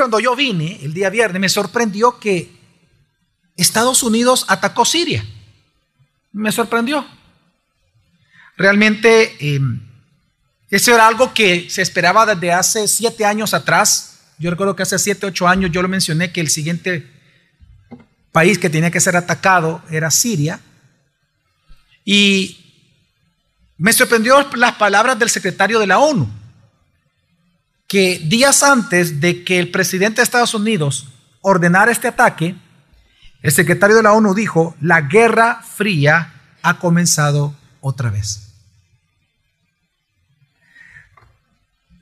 cuando yo vine el día viernes, me sorprendió que Estados Unidos atacó Siria. Me sorprendió. Realmente, em, eso era algo que se esperaba desde hace siete años atrás. Yo recuerdo que hace siete, ocho años yo lo mencioné que el siguiente país que tenía que ser atacado era Siria. Y me sorprendió las palabras del secretario de la ONU, que días antes de que el presidente de Estados Unidos ordenara este ataque, el secretario de la ONU dijo, la guerra fría ha comenzado otra vez.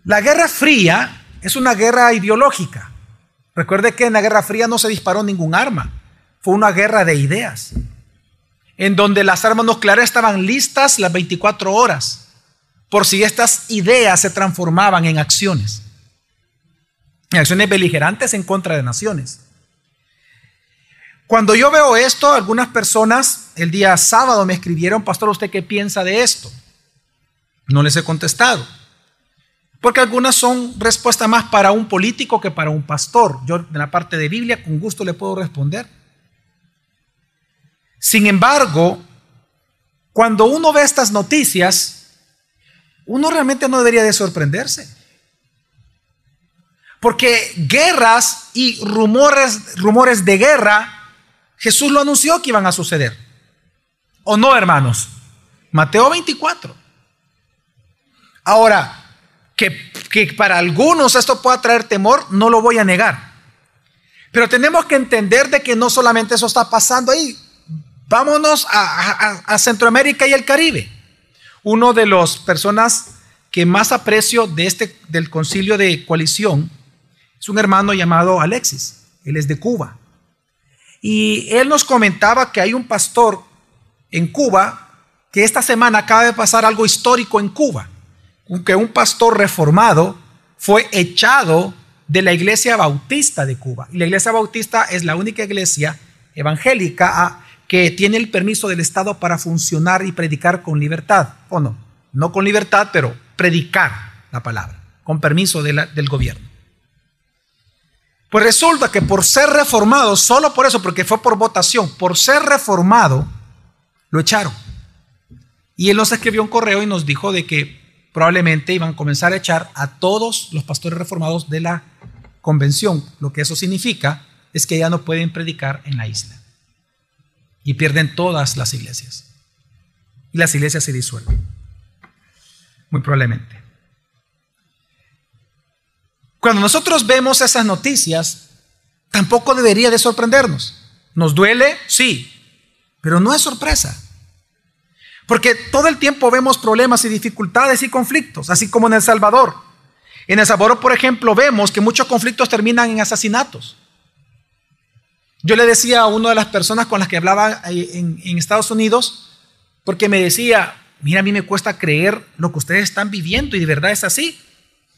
La guerra fría es una guerra ideológica. Recuerde que en la guerra fría no se disparó ningún arma, fue una guerra de ideas en donde las armas nucleares estaban listas las 24 horas, por si estas ideas se transformaban en acciones, en acciones beligerantes en contra de naciones. Cuando yo veo esto, algunas personas el día sábado me escribieron, pastor, ¿usted qué piensa de esto? No les he contestado. Porque algunas son respuestas más para un político que para un pastor. Yo en la parte de Biblia con gusto le puedo responder. Sin embargo, cuando uno ve estas noticias, uno realmente no debería de sorprenderse. Porque guerras y rumores, rumores de guerra, Jesús lo anunció que iban a suceder. ¿O no, hermanos? Mateo 24. Ahora, que, para algunos esto pueda traer temor, no lo voy a negar. Pero tenemos que entender de que no solamente eso está pasando ahí, Vámonos a, Centroamérica y el Caribe. Uno de las personas que más aprecio de este, del concilio de coalición es un hermano llamado Alexis. Él es de Cuba. Y él nos comentaba que hay un pastor en Cuba que esta semana acaba de pasar algo histórico en Cuba. Que un pastor reformado fue echado de la iglesia bautista de Cuba. Y la iglesia bautista es la única iglesia evangélica que tiene el permiso del Estado para funcionar y predicar con libertad, ¿o no? No con libertad, pero predicar la palabra, con permiso del gobierno. Pues resulta que por ser reformado, solo por eso, porque fue por votación, por ser reformado, lo echaron. Y él nos escribió un correo y nos dijo de que probablemente iban a comenzar a echar a todos los pastores reformados de la convención. Lo que eso significa es que ya no pueden predicar en la isla y pierden todas las iglesias. Y las iglesias se disuelven. Muy probablemente. Cuando nosotros vemos esas noticias, tampoco debería de sorprendernos. ¿Nos duele? Sí, pero no es sorpresa. Porque todo el tiempo vemos problemas y dificultades y conflictos, así como en El Salvador. En El Salvador, por ejemplo, vemos que muchos conflictos terminan en asesinatos. Yo le decía a una de las personas con las que hablaba en, Estados Unidos, porque me decía, mira, a mí me cuesta creer lo que ustedes están viviendo y de verdad es así.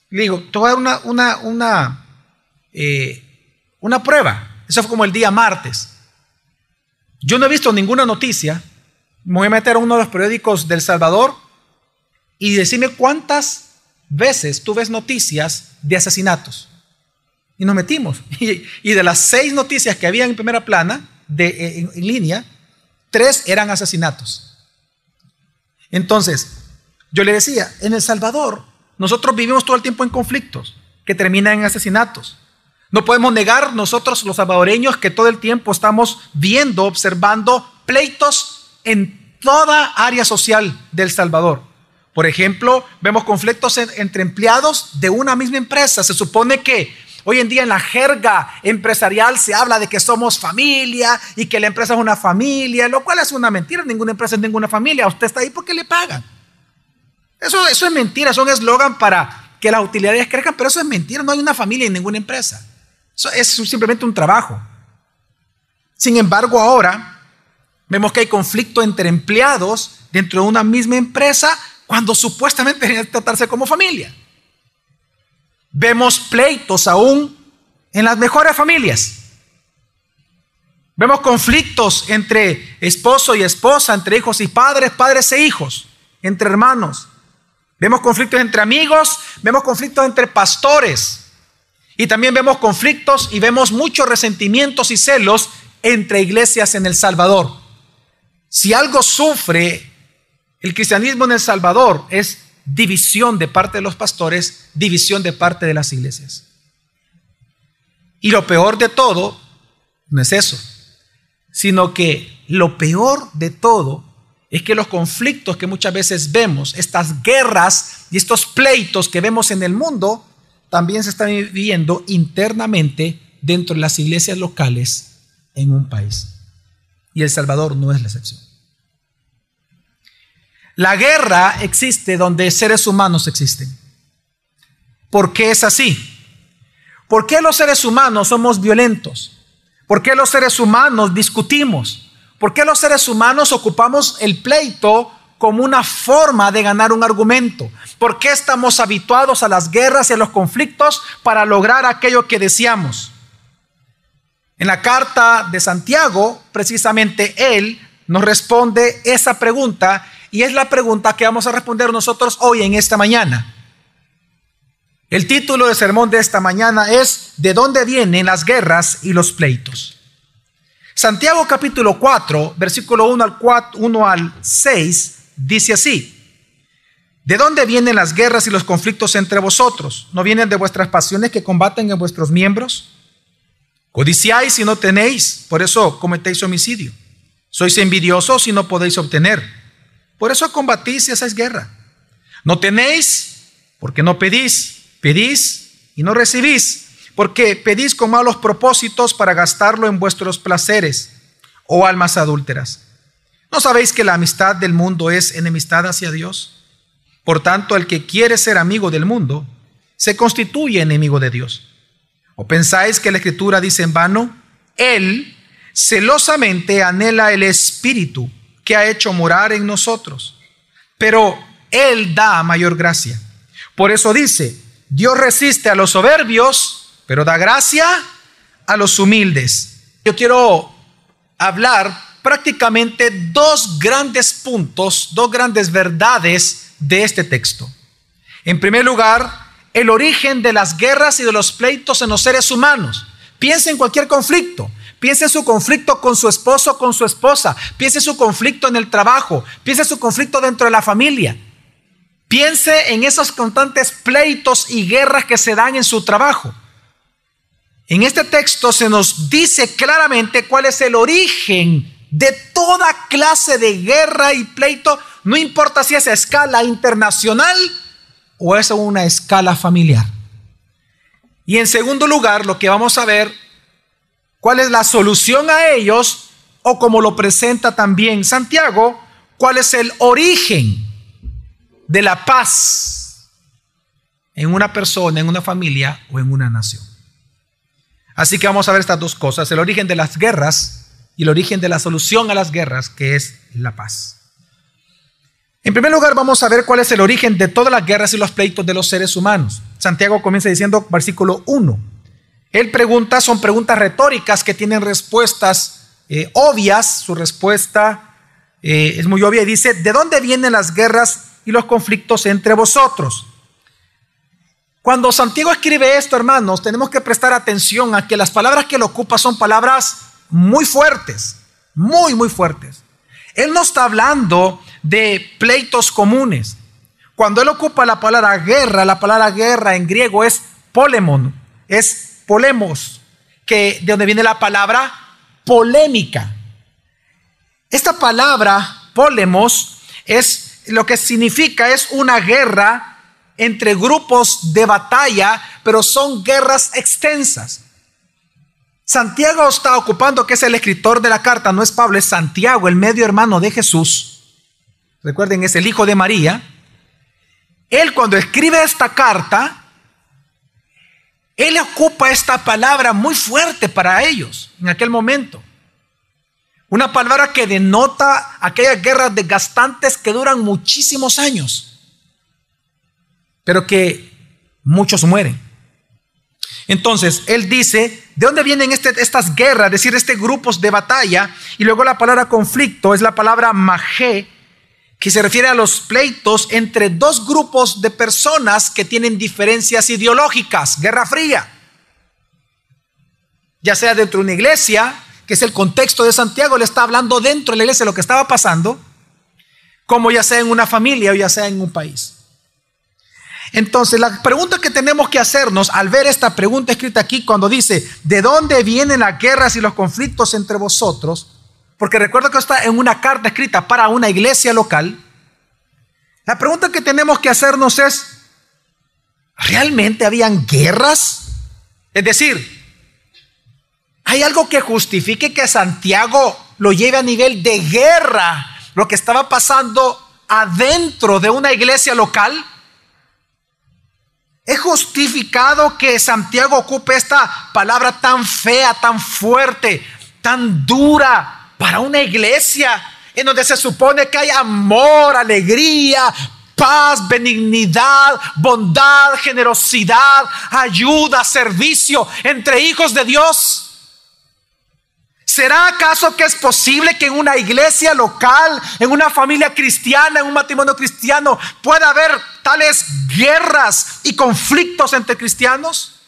Le digo, te voy a dar una, una, una, eh, una prueba. Eso fue como el día martes. Yo no he visto ninguna noticia. Me voy a meter a uno de los periódicos del Salvador y decime cuántas veces tú ves noticias de asesinatos. Y nos metimos. Y, de las seis noticias que había en primera plana, de, eh, en, línea, tres eran asesinatos. Entonces, yo le decía, en El Salvador, nosotros vivimos todo el tiempo en conflictos que terminan en asesinatos. No podemos negar nosotros los salvadoreños que todo el tiempo estamos viendo, observando pleitos en toda área social del Salvador. Por ejemplo, vemos conflictos entre empleados de una misma empresa. Se supone que Hoy en día en la jerga empresarial se habla de que somos familia y que la empresa es una familia, lo cual es una mentira. Ninguna empresa es ninguna familia. Usted está ahí porque le pagan. Eso, es mentira, son eslogan para que las utilidades crezcan, pero eso es mentira. No hay una familia en ninguna empresa. Eso es simplemente un trabajo. Sin embargo, ahora vemos que hay conflicto entre empleados dentro de una misma empresa cuando supuestamente deberían tratarse como familia. Vemos pleitos aún en las mejores familias. Vemos conflictos entre esposo y esposa, entre hijos y padres, padres e hijos, entre hermanos. Vemos conflictos entre amigos, vemos conflictos entre pastores. Y también vemos conflictos y vemos muchos resentimientos y celos entre iglesias en El Salvador. Si algo sufre el cristianismo en El Salvador es división de parte de los pastores, división de parte de las iglesias. Y lo peor de todo no es eso, sino que lo peor de todo es que los conflictos que muchas veces vemos, estas guerras y estos pleitos que vemos en el mundo, también se están viviendo internamente dentro de las iglesias locales en un país. Y El Salvador no es la excepción. La guerra existe donde seres humanos existen. ¿Por qué es así? ¿Por qué los seres humanos somos violentos? ¿Por qué los seres humanos discutimos? ¿Por qué los seres humanos ocupamos el pleito como una forma de ganar un argumento? ¿Por qué estamos habituados a las guerras y a los conflictos para lograr aquello que deseamos? En la carta de Santiago, precisamente él nos responde esa pregunta y es la pregunta que vamos a responder nosotros hoy en esta mañana. El título del sermón de esta mañana es ¿De dónde vienen las guerras y los pleitos? Santiago capítulo 4, versículo 1 al, 4, 1 al 6, dice así. ¿De dónde vienen las guerras y los conflictos entre vosotros? ¿No vienen de vuestras pasiones que combaten en vuestros miembros? Codiciáis y no tenéis, por eso cometéis homicidio. Sois envidiosos y no podéis obtener por eso combatís y hacéis guerra. No tenéis porque no pedís. Pedís y no recibís porque pedís con malos propósitos para gastarlo en vuestros placeres o almas adúlteras. ¿No sabéis que la amistad del mundo es enemistad hacia Dios? Por tanto, el que quiere ser amigo del mundo se constituye enemigo de Dios. ¿O pensáis que la escritura dice en vano? Él celosamente anhela el espíritu que ha hecho morar en nosotros. Pero Él da mayor gracia. Por eso dice, Dios resiste a los soberbios, pero da gracia a los humildes. Yo quiero hablar prácticamente dos grandes puntos, dos grandes verdades de este texto. En primer lugar, el origen de las guerras y de los pleitos en los seres humanos. Piensa en cualquier conflicto. Piense en su conflicto con su esposo, con su esposa. Piense en su conflicto en el trabajo. Piense en su conflicto dentro de la familia. Piense en esos constantes pleitos y guerras que se dan en su trabajo. En este texto se nos dice claramente cuál es el origen de toda clase de guerra y pleito, no importa si es a escala internacional o es a una escala familiar. Y en segundo lugar, lo que vamos a ver cuál es la solución a ellos o como lo presenta también Santiago, cuál es el origen de la paz en una persona, en una familia o en una nación. Así que vamos a ver estas dos cosas, el origen de las guerras y el origen de la solución a las guerras, que es la paz. En primer lugar, vamos a ver cuál es el origen de todas las guerras y los pleitos de los seres humanos. Santiago comienza diciendo, versículo 1, él pregunta, son preguntas retóricas que tienen respuestas eh, obvias. Su respuesta eh, es muy obvia y dice, ¿de dónde vienen las guerras y los conflictos entre vosotros? Cuando Santiago escribe esto, hermanos, tenemos que prestar atención a que las palabras que él ocupa son palabras muy fuertes, muy, muy fuertes. Él no está hablando de pleitos comunes. Cuando él ocupa la palabra guerra, la palabra guerra en griego es polemon, es polemos, que de donde viene la palabra polémica. Esta palabra polemos es lo que significa es una guerra entre grupos de batalla, pero son guerras extensas. Santiago está ocupando que es el escritor de la carta, no es Pablo, es Santiago, el medio hermano de Jesús. Recuerden, es el hijo de María. Él cuando escribe esta carta, él ocupa esta palabra muy fuerte para ellos en aquel momento. Una palabra que denota aquellas guerras desgastantes que duran muchísimos años, pero que muchos mueren. Entonces, él dice, ¿de dónde vienen este, estas guerras? Es decir, este grupos de batalla. Y luego la palabra conflicto es la palabra majé, que se refiere a los pleitos entre dos grupos de personas que tienen diferencias ideológicas, guerra fría. ya sea dentro de una iglesia, que es el contexto de Santiago, le está hablando dentro de la iglesia lo que estaba pasando, como ya sea en una familia o ya sea en un país. Entonces, la pregunta que tenemos que hacernos al ver esta pregunta escrita aquí, cuando dice, ¿de dónde vienen las guerras y los conflictos entre vosotros? Porque recuerdo que está en una carta escrita para una iglesia local. La pregunta que tenemos que hacernos es, ¿realmente habían guerras? Es decir, ¿hay algo que justifique que Santiago lo lleve a nivel de guerra, lo que estaba pasando adentro de una iglesia local? ¿Es justificado que Santiago ocupe esta palabra tan fea, tan fuerte, tan dura para una iglesia en donde se supone que hay amor, alegría, paz, benignidad, bondad, generosidad, ayuda, servicio entre hijos de Dios? ¿Será acaso que es posible que en una iglesia local, en una familia cristiana, en un matrimonio cristiano, pueda haber tales guerras y conflictos entre cristianos?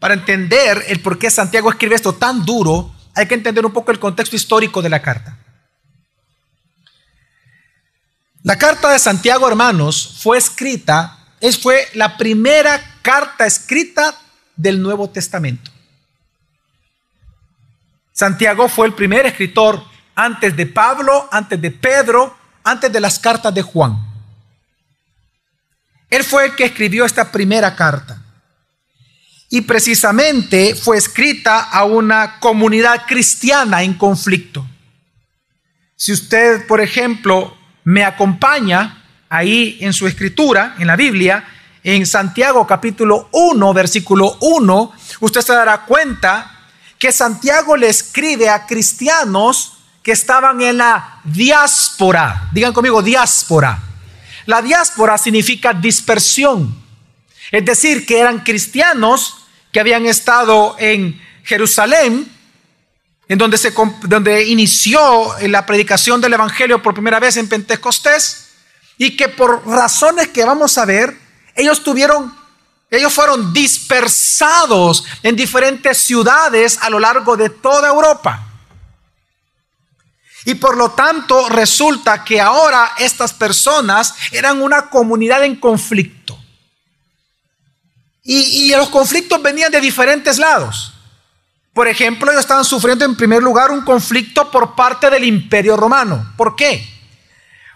Para entender el por qué Santiago escribe esto tan duro, hay que entender un poco el contexto histórico de la carta. La carta de Santiago, hermanos, fue escrita, es, fue la primera carta escrita del Nuevo Testamento. Santiago fue el primer escritor antes de Pablo, antes de Pedro, antes de las cartas de Juan. Él fue el que escribió esta primera carta. Y precisamente fue escrita a una comunidad cristiana en conflicto. Si usted, por ejemplo, me acompaña ahí en su escritura, en la Biblia, en Santiago capítulo 1, versículo 1, usted se dará cuenta que Santiago le escribe a cristianos que estaban en la diáspora. Digan conmigo, diáspora. La diáspora significa dispersión. Es decir, que eran cristianos que habían estado en Jerusalén, en donde, se, donde inició la predicación del Evangelio por primera vez en Pentecostés, y que por razones que vamos a ver, ellos tuvieron ellos fueron dispersados en diferentes ciudades a lo largo de toda Europa. Y por lo tanto resulta que ahora estas personas eran una comunidad en conflicto. Y, los conflictos venían de diferentes lados. Por ejemplo, ellos estaban sufriendo en primer lugar un conflicto por parte del imperio romano. ¿Por qué?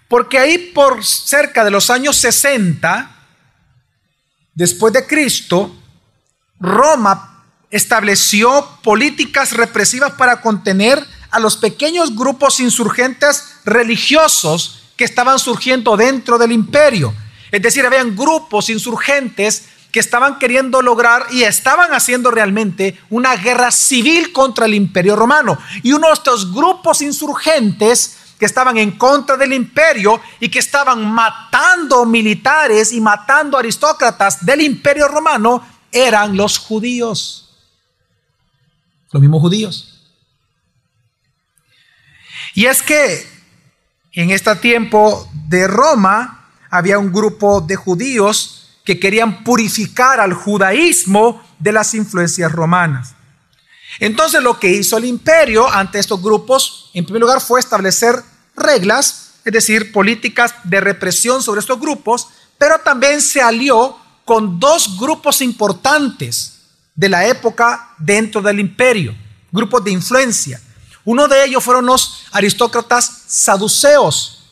Porque ahí por cerca de los años 60, después de Cristo, Roma estableció políticas represivas para contener a los pequeños grupos insurgentes religiosos que estaban surgiendo dentro del imperio. Es decir, habían grupos insurgentes que estaban queriendo lograr y estaban haciendo realmente una guerra civil contra el imperio romano. Y uno de estos grupos insurgentes que estaban en contra del imperio y que estaban matando militares y matando aristócratas del imperio romano eran los judíos. Los mismos judíos. Y es que en este tiempo de Roma había un grupo de judíos que querían purificar al judaísmo de las influencias romanas. Entonces lo que hizo el imperio ante estos grupos, en primer lugar, fue establecer reglas, es decir, políticas de represión sobre estos grupos, pero también se alió con dos grupos importantes de la época dentro del imperio, grupos de influencia. Uno de ellos fueron los aristócratas saduceos.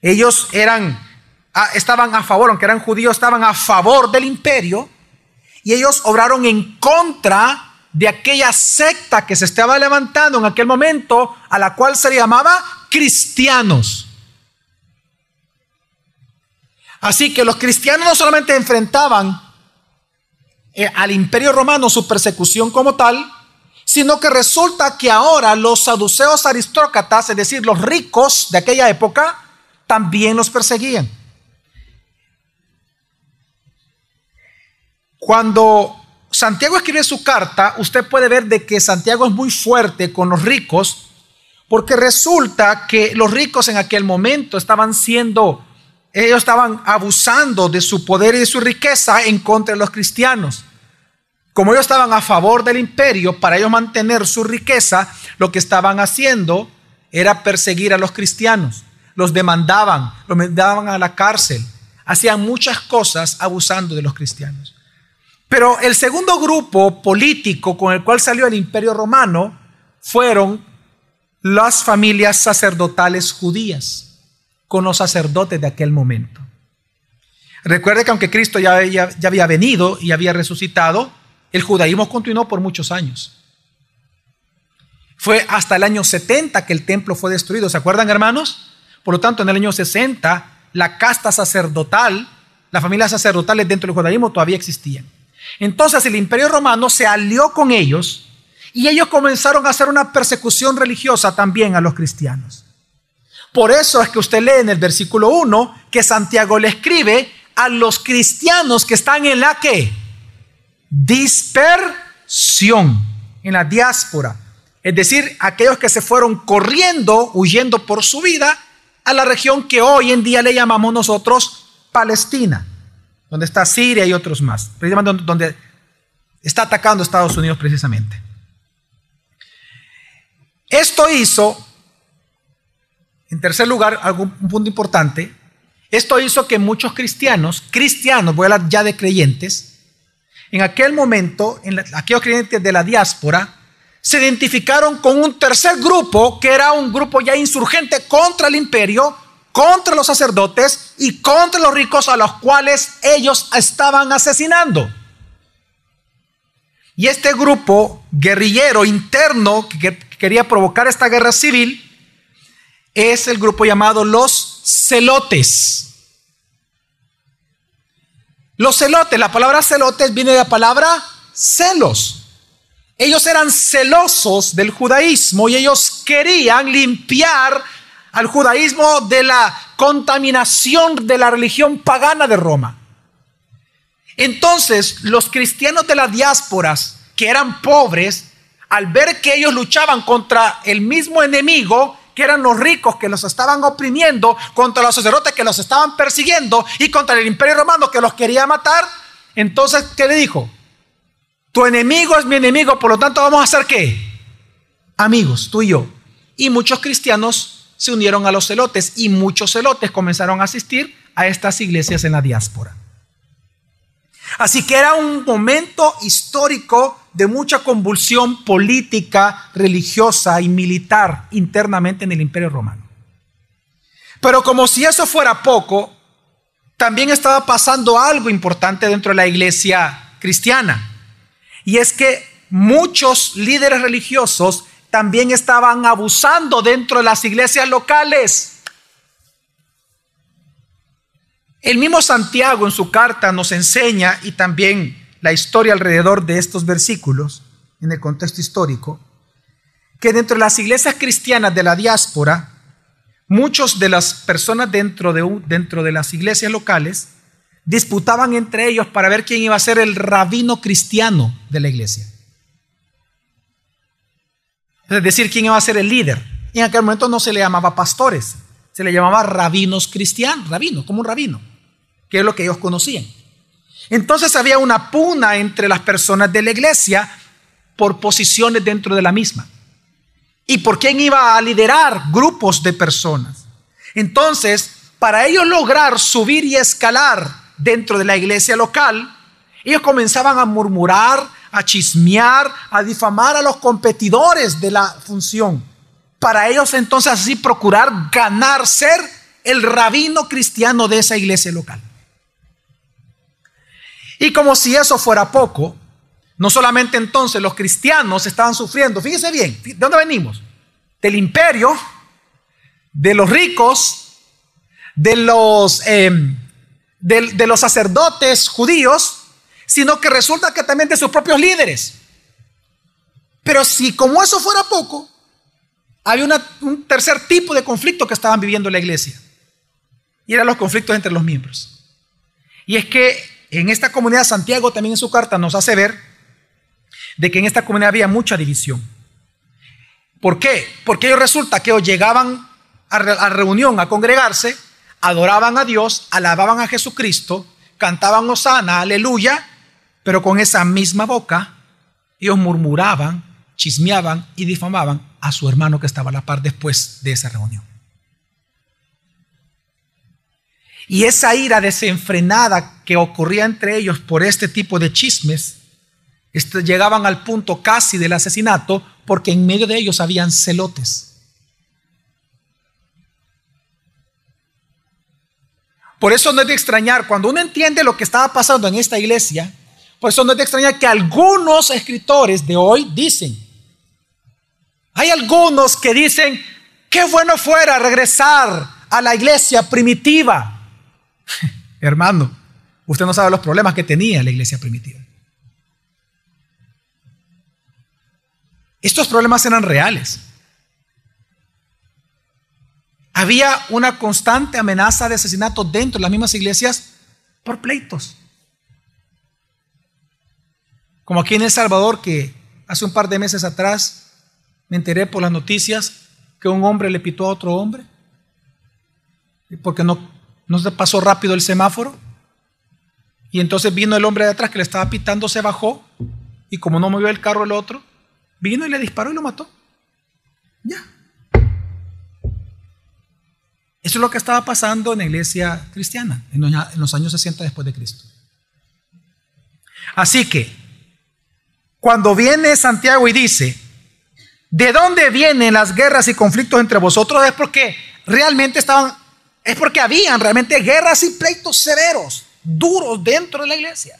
Ellos eran, estaban a favor, aunque eran judíos, estaban a favor del imperio y ellos obraron en contra de aquella secta que se estaba levantando en aquel momento, a la cual se llamaba cristianos. Así que los cristianos no solamente enfrentaban eh, al imperio romano su persecución como tal, sino que resulta que ahora los saduceos aristócratas, es decir, los ricos de aquella época, también los perseguían. Cuando Santiago escribe su carta, usted puede ver de que Santiago es muy fuerte con los ricos, porque resulta que los ricos en aquel momento estaban siendo, ellos estaban abusando de su poder y de su riqueza en contra de los cristianos. como ellos estaban a favor del imperio, para ellos mantener su riqueza, lo que estaban haciendo era perseguir a los cristianos. Los demandaban, los mandaban a la cárcel, hacían muchas cosas abusando de los cristianos. Pero el segundo grupo político con el cual salió el imperio romano fueron las familias sacerdotales judías, con los sacerdotes de aquel momento. Recuerde que aunque Cristo ya, ya, había venido y había resucitado, el judaísmo continuó por muchos años. Fue hasta el año 70 que el templo fue destruido, ¿se acuerdan hermanos? Por lo tanto, en el año 60, la casta sacerdotal, las familias sacerdotales dentro del judaísmo todavía existían. Entonces el imperio romano se alió con ellos y ellos comenzaron a hacer una persecución religiosa también a los cristianos. Por eso es que usted lee en el versículo 1 que Santiago le escribe a los cristianos que están en la que dispersión, en la diáspora. Es decir, aquellos que se fueron corriendo, huyendo por su vida a la región que hoy en día le llamamos nosotros Palestina donde está Siria y otros más, precisamente donde está atacando Estados Unidos precisamente. Esto hizo, en tercer lugar, algún punto importante, esto hizo que muchos cristianos, cristianos, voy a hablar ya de creyentes, en aquel momento, en aquellos creyentes de la diáspora, se identificaron con un tercer grupo, que era un grupo ya insurgente contra el imperio, contra los sacerdotes y contra los ricos a los cuales ellos estaban asesinando. Y este grupo guerrillero interno que quería provocar esta guerra civil es el grupo llamado los celotes. Los celotes, la palabra celotes viene de la palabra celos. Ellos eran celosos del judaísmo y ellos querían limpiar al judaísmo de la contaminación de la religión pagana de Roma. Entonces, los cristianos de las diásporas, que eran pobres, al ver que ellos luchaban contra el mismo enemigo, que eran los ricos que los estaban oprimiendo, contra los sacerdotes que los estaban persiguiendo y contra el imperio romano que los quería matar, entonces, ¿qué le dijo? Tu enemigo es mi enemigo, por lo tanto vamos a hacer qué? Amigos, tú y yo. Y muchos cristianos se unieron a los celotes y muchos celotes comenzaron a asistir a estas iglesias en la diáspora. Así que era un momento histórico de mucha convulsión política, religiosa y militar internamente en el imperio romano. Pero como si eso fuera poco, también estaba pasando algo importante dentro de la iglesia cristiana. Y es que muchos líderes religiosos también estaban abusando dentro de las iglesias locales. El mismo Santiago en su carta nos enseña, y también la historia alrededor de estos versículos, en el contexto histórico, que dentro de las iglesias cristianas de la diáspora, muchos de las personas dentro de, dentro de las iglesias locales disputaban entre ellos para ver quién iba a ser el rabino cristiano de la iglesia es decir, quién iba a ser el líder. Y en aquel momento no se le llamaba pastores, se le llamaba rabinos cristianos, rabino, como un rabino, que es lo que ellos conocían. Entonces había una puna entre las personas de la iglesia por posiciones dentro de la misma. ¿Y por quién iba a liderar grupos de personas? Entonces, para ellos lograr subir y escalar dentro de la iglesia local, ellos comenzaban a murmurar, a chismear, a difamar a los competidores de la función. Para ellos entonces así procurar ganar, ser el rabino cristiano de esa iglesia local. Y como si eso fuera poco, no solamente entonces los cristianos estaban sufriendo, fíjese bien, ¿de dónde venimos? Del imperio, de los ricos, de los, em, de los sacerdotes judíos, sino que resulta que también de sus propios líderes. Pero si como eso fuera poco, había un tercer tipo de conflicto que estaban viviendo la iglesia. Y eran los conflictos entre los miembros. Y es que en esta comunidad, Santiago también en su carta nos hace ver de que en esta comunidad había mucha división. ¿Por qué? Porque ellos resulta que llegaban a, a reunión, a congregarse, adoraban a Dios, alababan a Jesucristo, cantaban Osana, aleluya, Pero con esa misma boca, ellos murmuraban, chismeaban y difamaban a su hermano que estaba a la par después de esa reunión. Y esa ira desenfrenada que ocurría entre ellos por este tipo de chismes, este, llegaban al punto casi del asesinato porque en medio de ellos habían celotes. Por eso no es de extrañar, cuando uno entiende lo que estaba pasando en esta iglesia, por eso no es de extrañar que algunos escritores de hoy dicen, hay algunos que dicen, qué bueno fuera regresar a la iglesia primitiva. Hermano, usted no sabe los problemas que tenía la iglesia primitiva. Estos problemas eran reales. Había una constante amenaza de asesinato dentro de las mismas iglesias por pleitos. Como aquí en El Salvador, que hace un par de meses atrás me enteré por las noticias que un hombre le pitó a otro hombre porque no, no se pasó rápido el semáforo. Y entonces vino el hombre de atrás que le estaba pitando, se bajó y como no movió el carro el otro, vino y le disparó y lo mató. Ya. Eso es lo que estaba pasando en la iglesia cristiana en los años 60 después de Cristo. Así que, cuando viene Santiago y dice, ¿de dónde vienen las guerras y conflictos entre vosotros? Es porque realmente estaban, es porque habían realmente guerras y pleitos severos, duros dentro de la iglesia.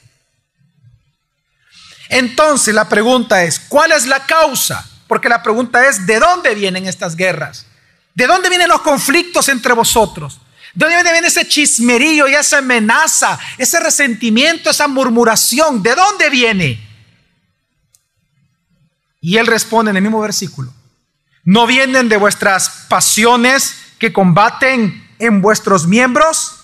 Entonces la pregunta es, ¿cuál es la causa? Porque la pregunta es, ¿de dónde vienen estas guerras? ¿De dónde vienen los conflictos entre vosotros? ¿De dónde viene ese chismerío y esa amenaza, ese resentimiento, esa murmuración? ¿De dónde viene? Y él responde en el mismo versículo. ¿No vienen de vuestras pasiones que combaten en vuestros miembros?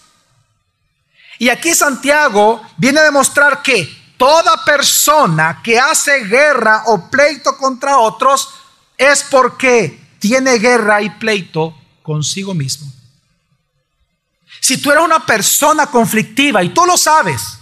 Y aquí Santiago viene a demostrar que toda persona que hace guerra o pleito contra otros es porque tiene guerra y pleito consigo mismo. Si tú eres una persona conflictiva y tú lo sabes,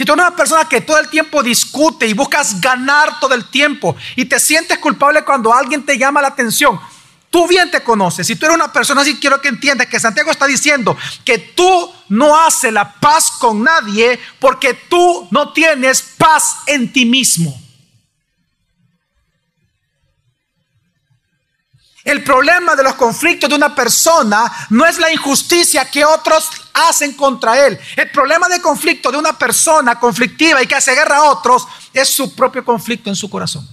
si tú eres una persona que todo el tiempo discute y buscas ganar todo el tiempo y te sientes culpable cuando alguien te llama la atención, tú bien te conoces. Si tú eres una persona así, quiero que entiendas que Santiago está diciendo que tú no haces la paz con nadie porque tú no tienes paz en ti mismo. El problema de los conflictos de una persona no es la injusticia que otros hacen contra él. El problema de conflicto de una persona conflictiva y que hace guerra a otros es su propio conflicto en su corazón.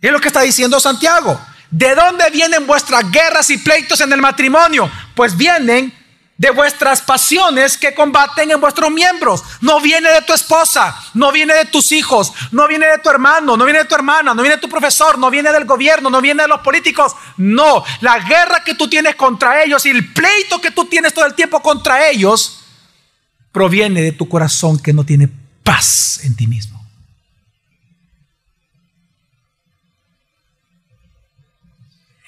Es lo que está diciendo Santiago. ¿De dónde vienen vuestras guerras y pleitos en el matrimonio? Pues vienen de vuestras pasiones que combaten en vuestros miembros. No viene de tu esposa, no viene de tus hijos, no viene de tu hermano, no viene de tu hermana, no viene de tu profesor, no viene del gobierno, no viene de los políticos. No, la guerra que tú tienes contra ellos y el pleito que tú tienes todo el tiempo contra ellos proviene de tu corazón que no tiene paz en ti mismo.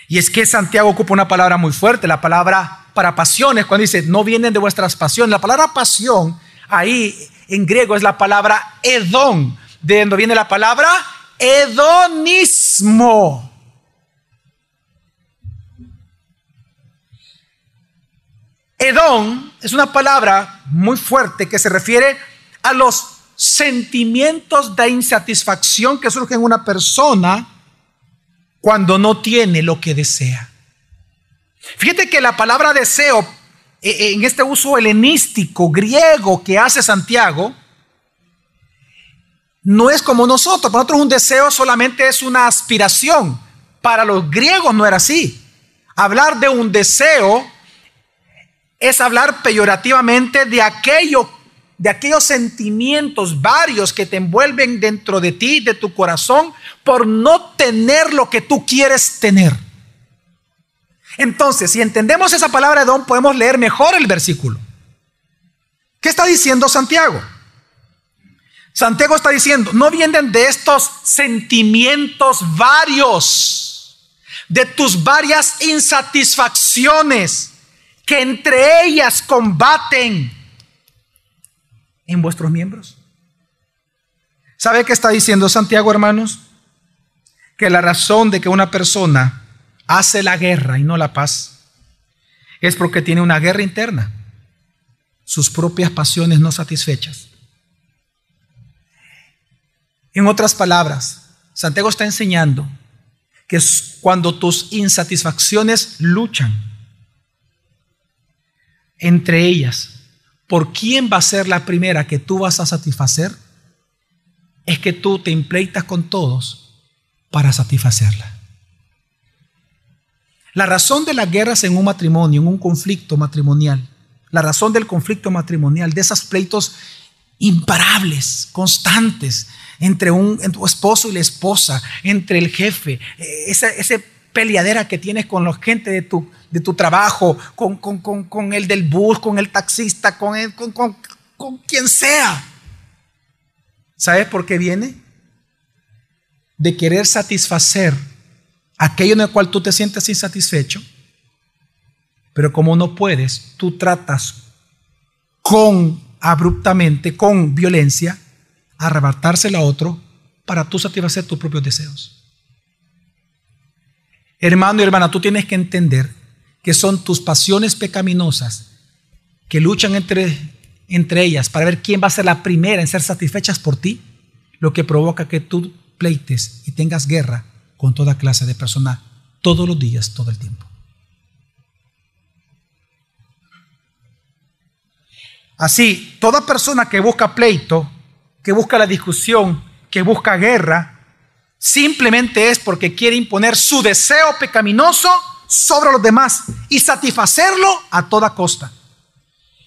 Y es que Santiago ocupa una palabra muy fuerte, la palabra para pasiones, cuando dice, no vienen de vuestras pasiones. La palabra pasión ahí en griego es la palabra edón, de donde viene la palabra hedonismo. Edón es una palabra muy fuerte que se refiere a los sentimientos de insatisfacción que surgen en una persona cuando no tiene lo que desea. Fíjate que la palabra deseo, e, e, en este uso helenístico, griego que hace Santiago, no es como nosotros. Para nosotros un deseo solamente es una aspiración. Para los griegos no era así. Hablar de un deseo es hablar peyorativamente de aquello de aquellos sentimientos varios que te envuelven dentro de ti, de tu corazón, por no tener lo que tú quieres tener. Entonces, si entendemos esa palabra de don, podemos leer mejor el versículo. ¿Qué está diciendo Santiago? Santiago está diciendo, no vienen de estos sentimientos varios, de tus varias insatisfacciones, que entre ellas combaten en vuestros miembros? ¿Sabe qué está diciendo Santiago, hermanos? Que la razón de que una persona hace la guerra y no la paz es porque tiene una guerra interna, sus propias pasiones no satisfechas. En otras palabras, Santiago está enseñando que cuando tus insatisfacciones luchan entre ellas, ¿por quién va a ser la primera que tú vas a satisfacer? Es que tú te impleitas con todos para satisfacerla. La razón de las guerras en un matrimonio, en un conflicto matrimonial, la razón del conflicto matrimonial, de esos pleitos imparables, constantes, entre un esposo y la esposa, entre el jefe, eh, esa, peleadera que tienes con la gente de tu, de tu trabajo, con, con, el del bus, con el taxista, con, el, con, con quien sea. ¿Sabes por qué viene? De querer satisfacer aquello en el cual tú te sientes insatisfecho, pero como no puedes, tú tratas con abruptamente, con violencia, arrebatársela a otro para tú satisfacer tus propios deseos. Hermano y hermana, tú tienes que entender que son tus pasiones pecaminosas que luchan entre, entre ellas para ver quién va a ser la primera en ser satisfechas por ti, lo que provoca que tú pleites y tengas guerra con toda clase de personas todos los días, todo el tiempo. Así, toda persona que busca pleito, que busca la discusión, que busca guerra, simplemente es porque quiere imponer su deseo pecaminoso sobre los demás y satisfacerlo a toda costa.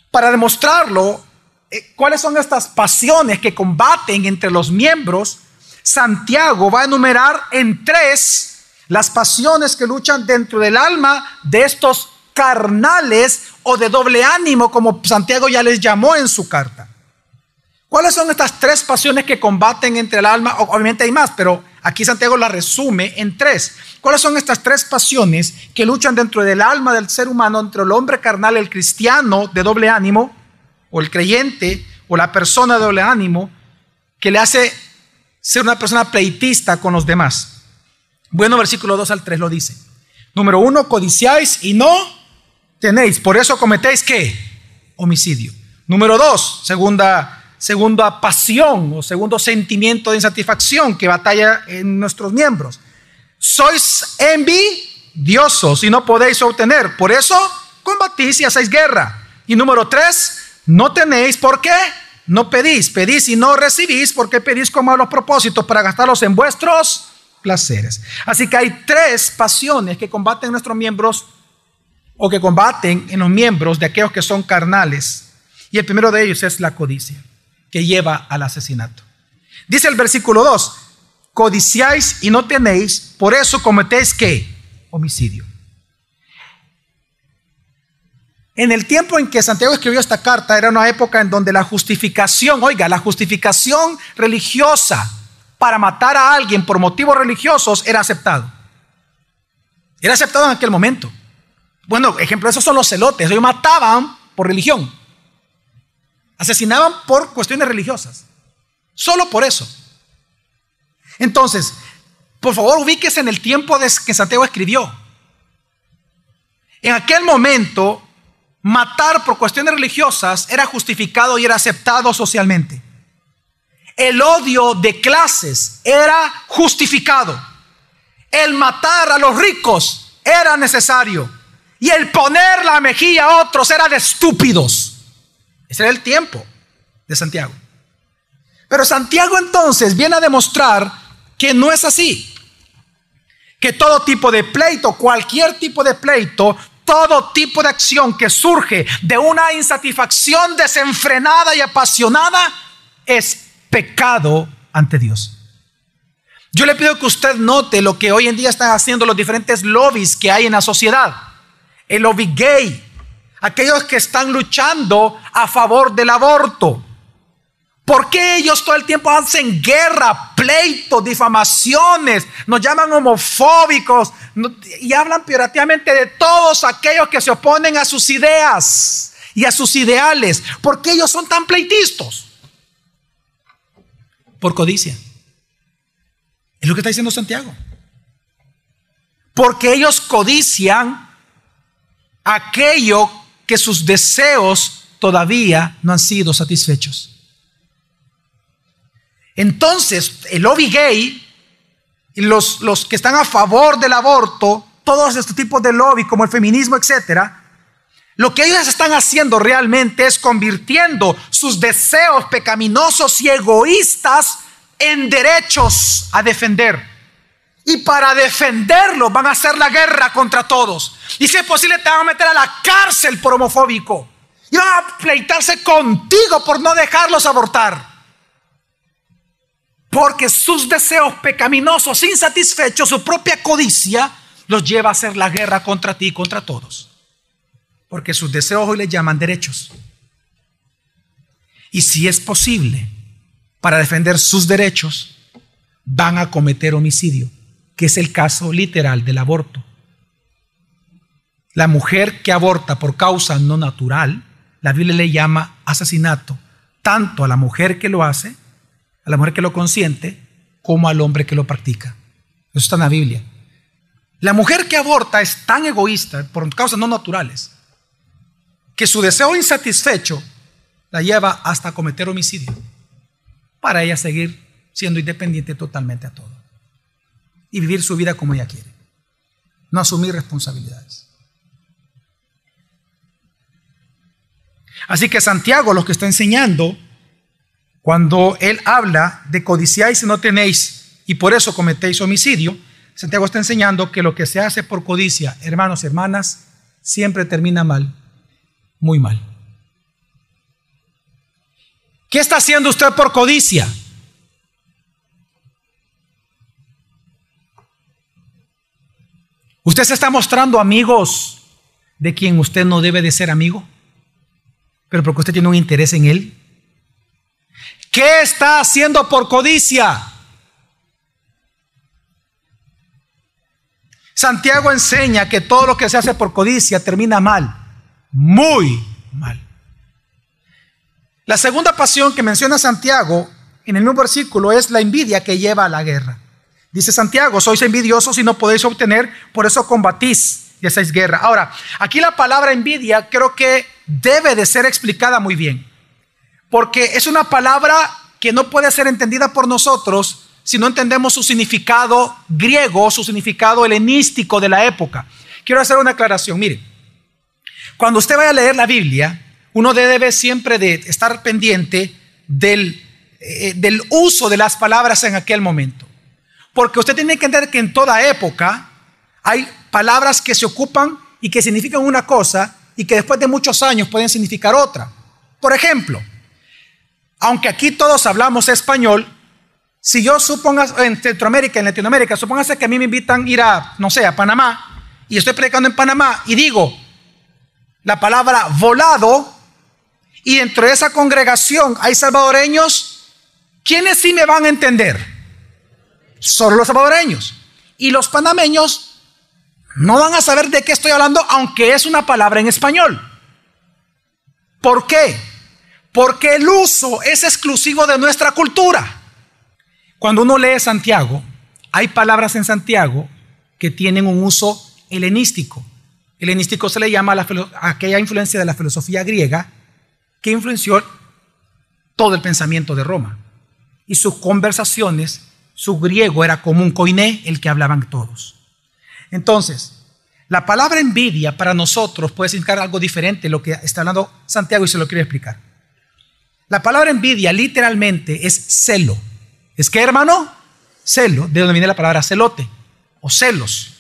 Para demostrarlo, eh, cuáles son estas pasiones que combaten entre los miembros, Santiago va a enumerar en tres las pasiones que luchan dentro del alma de estos carnales o de doble ánimo, como Santiago ya les llamó en su carta. ¿Cuáles son estas tres pasiones que combaten entre el alma? Obviamente hay más, pero aquí Santiago la resume en tres. ¿Cuáles son estas tres pasiones que luchan dentro del alma del ser humano, entre el hombre carnal, el cristiano de doble ánimo, o el creyente, o la persona de doble ánimo, que le hace ser una persona pleitista con los demás. Bueno, versículo 2 al 3 lo dice. Número 1, codiciáis y no tenéis. Por eso cometéis qué? Homicidio. Número 2, segunda, segunda pasión o segundo sentimiento de insatisfacción que batalla en nuestros miembros. Sois envidiosos y no podéis obtener. Por eso combatís y hacéis guerra. Y número 3, no tenéis. ¿Por qué? No pedís, pedís y no recibís porque pedís con malos propósitos para gastarlos en vuestros placeres. Así que hay tres pasiones que combaten nuestros miembros o que combaten en los miembros de aquellos que son carnales. Y el primero de ellos es la codicia, que lleva al asesinato. Dice el versículo 2, codiciáis y no tenéis, por eso cometéis qué? Homicidio. En el tiempo en que Santiago escribió esta carta era una época en donde la justificación, oiga, la justificación religiosa para matar a alguien por motivos religiosos era aceptado. Era aceptado en aquel momento. Bueno, ejemplo, esos son los celotes. Ellos mataban por religión. Asesinaban por cuestiones religiosas. Solo por eso. Entonces, por favor, ubíquese en el tiempo de que Santiago escribió. En aquel momento, matar por cuestiones religiosas era justificado y era aceptado socialmente. El odio de clases era justificado. El matar a los ricos era necesario. Y el poner la mejilla a otros era de estúpidos. Ese era el tiempo de Santiago. Pero Santiago entonces viene a demostrar que no es así. Que todo tipo de pleito, cualquier tipo de pleito, todo tipo de acción que surge de una insatisfacción desenfrenada y apasionada es pecado ante Dios. Yo le pido que usted note lo que hoy en día están haciendo los diferentes lobbies que hay en la sociedad. El lobby gay, aquellos que están luchando a favor del aborto, ¿Por qué ellos todo el tiempo hacen guerra, pleito, difamaciones, nos llaman homofóbicos y hablan peorativamente de todos aquellos que se oponen a sus ideas y a sus ideales? ¿Por qué ellos son tan pleitistas? Por codicia. Es lo que está diciendo Santiago. Porque ellos codician aquello que sus deseos todavía no han sido satisfechos. Entonces, el lobby gay y los, los que están a favor del aborto, todos estos tipos de lobby como el feminismo, etcétera, lo que ellos están haciendo realmente es convirtiendo sus deseos pecaminosos y egoístas en derechos a defender. Y para defenderlo van a hacer la guerra contra todos. Y si es posible te van a meter a la cárcel por homofóbico. Y van a pleitarse contigo por no dejarlos abortar. Porque sus deseos pecaminosos, insatisfechos, su propia codicia, los lleva a hacer la guerra contra ti y contra todos. Porque sus deseos hoy le llaman derechos. Y si es posible, para defender sus derechos, van a cometer homicidio, que es el caso literal del aborto. La mujer que aborta por causa no natural, la Biblia le llama asesinato, tanto a la mujer que lo hace, a la mujer que lo consiente, como al hombre que lo practica. Eso está en la Biblia. La mujer que aborta es tan egoísta por causas no naturales que su deseo insatisfecho la lleva hasta cometer homicidio para ella seguir siendo independiente totalmente a todo y vivir su vida como ella quiere, no asumir responsabilidades. Así que Santiago lo que está enseñando, cuando él habla de codiciáis y no tenéis y por eso cometéis homicidio, Santiago está enseñando que lo que se hace por codicia, hermanos y hermanas, siempre termina mal muy mal. ¿Qué está haciendo usted por codicia? Usted se está mostrando amigos de quien usted no debe de ser amigo, pero porque usted tiene un interés en él. ¿Qué está haciendo por codicia? Santiago enseña que todo lo que se hace por codicia termina mal muy mal. La segunda pasión que menciona Santiago en el mismo versículo es la envidia que lleva a la guerra. Dice Santiago, sois envidiosos y no podéis obtener, por eso combatís y hacéis guerra. Ahora, aquí la palabra envidia creo que debe de ser explicada muy bien, porque es una palabra que no puede ser entendida por nosotros si no entendemos su significado griego, su significado helenístico de la época. Quiero hacer una aclaración, mire. Cuando usted vaya a leer la Biblia, uno debe siempre de estar pendiente del, eh, del uso de las palabras en aquel momento. Porque usted tiene que entender que en toda época hay palabras que se ocupan y que significan una cosa y que después de muchos años pueden significar otra. Por ejemplo, aunque aquí todos hablamos español, si yo supongo en Centroamérica, en Latinoamérica, supóngase que a mí me invitan a ir a, no sé, a Panamá, y estoy predicando en Panamá, y digo, la palabra volado y dentro de esa congregación hay salvadoreños, ¿quiénes sí me van a entender? Solo los salvadoreños. Y los panameños no van a saber de qué estoy hablando, aunque es una palabra en español. ¿Por qué? Porque el uso es exclusivo de nuestra cultura. Cuando uno lee Santiago, hay palabras en Santiago que tienen un uso helenístico. El helenístico se le llama a, aquella influencia de la filosofía griega que influenció todo el pensamiento de Roma. Y sus conversaciones, su griego era como un koiné, el que hablaban todos. Entonces, la palabra envidia para nosotros puede significar algo diferente lo que está hablando Santiago y se lo quiero explicar. La palabra envidia literalmente es celo. ¿Es qué, hermano? Celo, de donde viene la palabra celote o celos.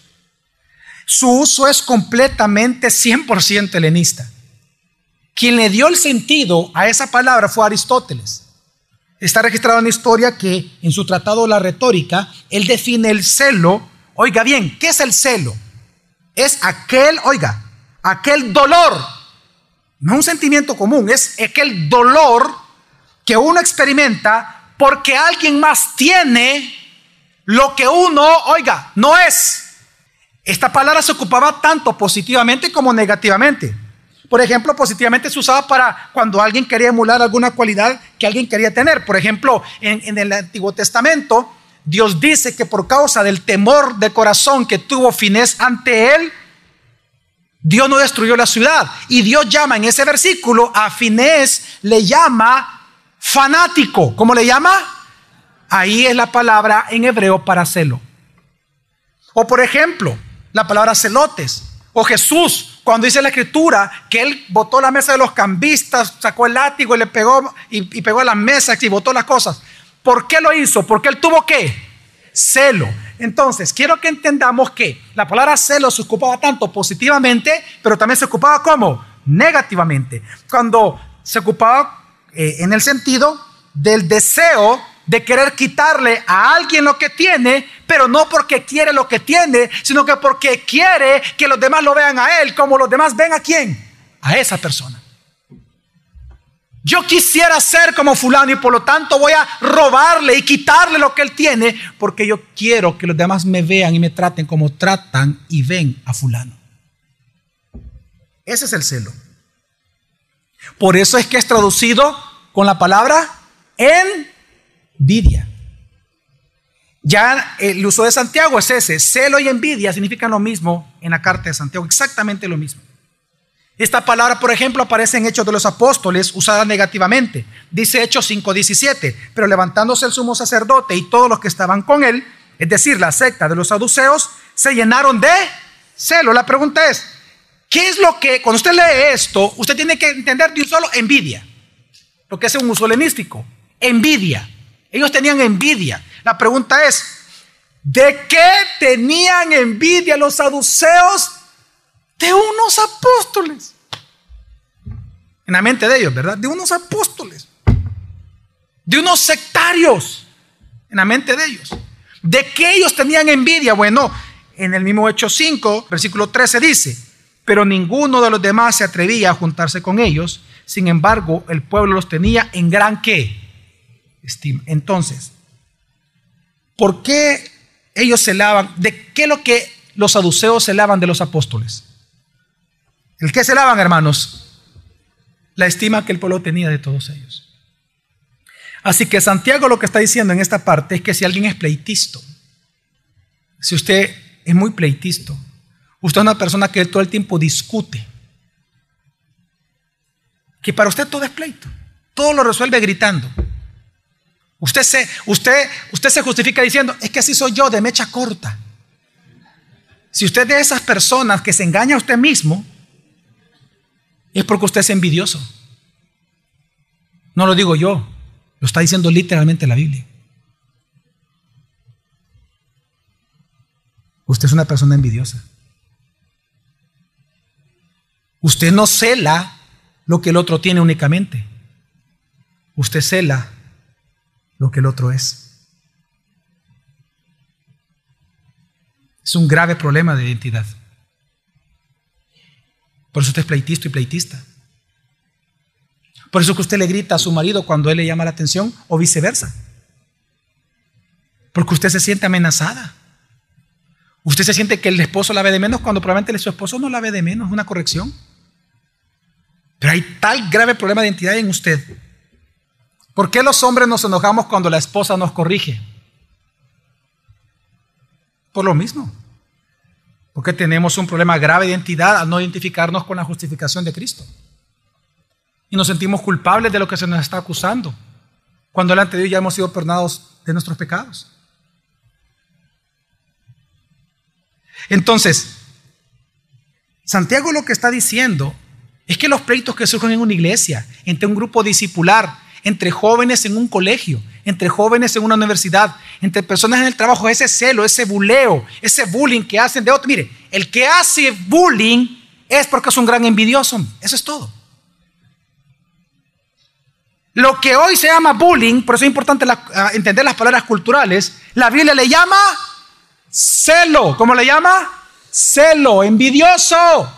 Su uso es completamente 100% helenista. Quien le dio el sentido a esa palabra fue Aristóteles. Está registrado en la historia que en su tratado La retórica, él define el celo. Oiga bien, ¿qué es el celo? Es aquel, oiga, aquel dolor, no un sentimiento común, es aquel dolor que uno experimenta porque alguien más tiene lo que uno, oiga, no es. Esta palabra se ocupaba tanto positivamente como negativamente. Por ejemplo, positivamente se usaba para cuando alguien quería emular alguna cualidad que alguien quería tener. Por ejemplo, en, el Antiguo Testamento, Dios dice que por causa del temor de corazón que tuvo Finés ante él, Dios no destruyó la ciudad. Y Dios llama en ese versículo a Finés, le llama fanático. ¿Cómo le llama? Ahí es la palabra en hebreo para celo. O por ejemplo, la palabra celotes. O Jesús, cuando dice la escritura que él botó la mesa de los cambistas, sacó el látigo y le pegó y, pegó a las mesas y botó las cosas. ¿Por qué lo hizo? Porque él tuvo qué? Celo. Entonces, quiero que entendamos que la palabra celo se ocupaba tanto positivamente, pero también se ocupaba como negativamente. Cuando se ocupaba eh, en el sentido del deseo de querer quitarle a alguien lo que tiene, pero no porque quiere lo que tiene, sino que porque quiere que los demás lo vean a él, como los demás ven a quién, a esa persona. Yo quisiera ser como fulano y por lo tanto voy a robarle y quitarle lo que él tiene, porque yo quiero que los demás me vean y me traten como tratan y ven a fulano. Ese es el celo. Por eso es que es traducido con la palabra en envidia. Ya el uso de Santiago es ese. Celo y envidia significan lo mismo en la carta de Santiago, exactamente lo mismo. Esta palabra, por ejemplo, aparece en Hechos de los Apóstoles, usada negativamente. Dice Hechos 5:17, pero levantándose el sumo sacerdote y todos los que estaban con él, es decir, la secta de los saduceos, se llenaron de celo. La pregunta es, ¿qué es lo que, cuando usted lee esto, usted tiene que entender de un solo envidia? Lo que es un uso helenístico, envidia. Ellos tenían envidia. La pregunta es, ¿de qué tenían envidia los saduceos? De unos apóstoles. En la mente de ellos, ¿verdad? De unos apóstoles. De unos sectarios. En la mente de ellos. ¿De qué ellos tenían envidia? Bueno, en el mismo Hecho 5, versículo 13 dice, pero ninguno de los demás se atrevía a juntarse con ellos. Sin embargo, el pueblo los tenía en gran qué? Entonces, ¿por qué ellos se lavan? ¿De qué lo que los saduceos se lavan de los apóstoles? ¿El qué se lavan, hermanos? La estima que el pueblo tenía de todos ellos. Así que Santiago lo que está diciendo en esta parte es que si alguien es pleitisto, si usted es muy pleitisto, usted es una persona que todo el tiempo discute, que para usted todo es pleito, todo lo resuelve gritando. Usted se, usted, usted se justifica diciendo, es que así soy yo, de mecha corta. Si usted es de esas personas que se engaña a usted mismo, es porque usted es envidioso. No lo digo yo, lo está diciendo literalmente la Biblia. Usted es una persona envidiosa. Usted no cela lo que el otro tiene únicamente. Usted cela lo que el otro es. Es un grave problema de identidad. Por eso usted es pleitista y pleitista. Por eso que usted le grita a su marido cuando él le llama la atención o viceversa. Porque usted se siente amenazada. Usted se siente que el esposo la ve de menos cuando probablemente su esposo no la ve de menos, es una corrección. Pero hay tal grave problema de identidad en usted ¿Por qué los hombres nos enojamos cuando la esposa nos corrige? Por lo mismo. Porque tenemos un problema grave de identidad al no identificarnos con la justificación de Cristo. Y nos sentimos culpables de lo que se nos está acusando. Cuando delante de Dios ya hemos sido perdonados de nuestros pecados. Entonces, Santiago lo que está diciendo es que los pleitos que surgen en una iglesia, entre un grupo discipular, entre jóvenes en un colegio, entre jóvenes en una universidad, entre personas en el trabajo, ese celo, ese buleo, ese bullying que hacen de otro. Mire, el que hace bullying es porque es un gran envidioso. Eso es todo. Lo que hoy se llama bullying, por eso es importante ah, entender las palabras culturales, la Biblia le llama celo. ¿Cómo le llama? Celo, envidioso.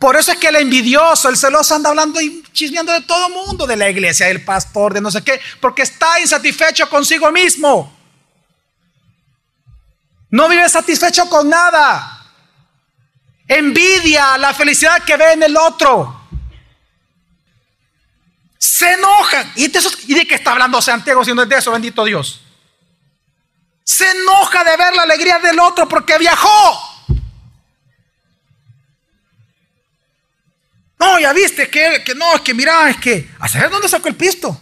Por eso es que el envidioso, el celoso anda hablando y chismeando de todo mundo, de la iglesia, del pastor, de no sé qué, porque está insatisfecho consigo mismo. No vive satisfecho con nada. envidia la felicidad que ve en el otro. Se enojan. ¿Y de, ¿Y de qué está hablando Santiago si no es de eso, bendito Dios? Se enoja de ver la alegría del otro porque viajó. No, ya viste que, que no, es que mira, es que, ¿a saber dónde sacó el pisto?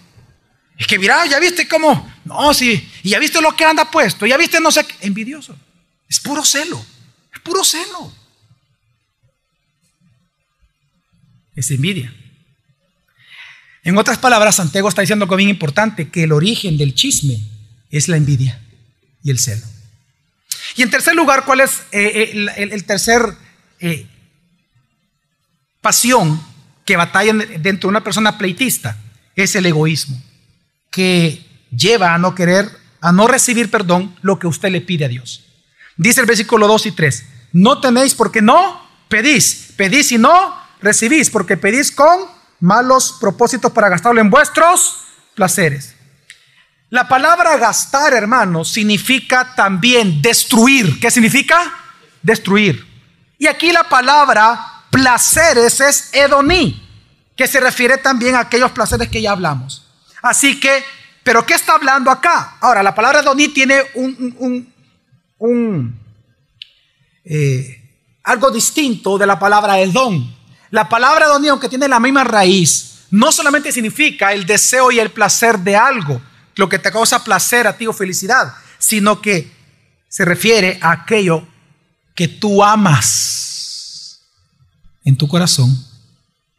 Es que mira, ya viste cómo, no, sí, y ya viste lo que anda puesto, ya viste no sé qué, envidioso. Es puro celo, es puro celo. Es envidia. En otras palabras, Santiago está diciendo algo bien importante, que el origen del chisme es la envidia y el celo. Y en tercer lugar, ¿cuál es eh, eh, el, tercer eh, pasión que batalla dentro de una persona pleitista? Es el egoísmo, que lleva a no querer, a no recibir perdón lo que usted le pide a Dios. Dice el versículo 2 y 3, no tenéis porque no pedís, pedís y no recibís, porque pedís con malos propósitos para gastarlo en vuestros placeres. La palabra gastar, hermanos, significa también destruir. ¿Qué significa? Destruir. Y aquí la palabra placeres es edoní, que se refiere también a aquellos placeres que ya hablamos. Así que, ¿pero qué está hablando acá? Ahora, la palabra edoní tiene un, un, eh, algo distinto de la palabra edón. La palabra edoní, aunque tiene la misma raíz, no solamente significa el deseo y el placer de algo, lo que te causa placer a ti o felicidad, sino que se refiere a aquello que tú amas en tu corazón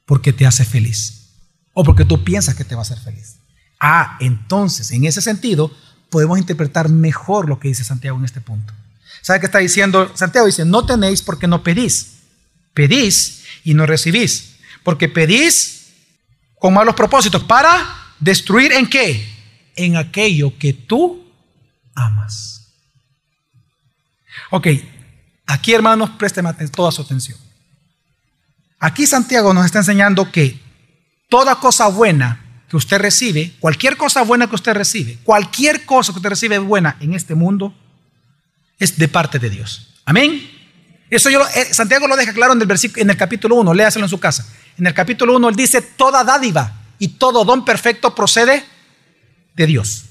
porque te hace feliz o porque tú piensas que te va a hacer feliz. Ah, entonces, en ese sentido, podemos interpretar mejor lo que dice Santiago en este punto. ¿Sabe qué está diciendo? Santiago dice, no tenéis porque no pedís. Pedís y no recibís. Porque pedís con malos propósitos para destruir en qué? en aquello que tú amas. Ok, aquí hermanos, présteme toda su atención. Aquí Santiago nos está enseñando que toda cosa buena que usted recibe, cualquier cosa buena que usted recibe, cualquier cosa que usted recibe buena en este mundo, es de parte de Dios. Amén. Eso yo, eh, Santiago lo deja claro en el, versículo, en el capítulo 1, léaselo en su casa. En el capítulo 1 él dice, toda dádiva y todo don perfecto procede de Dios.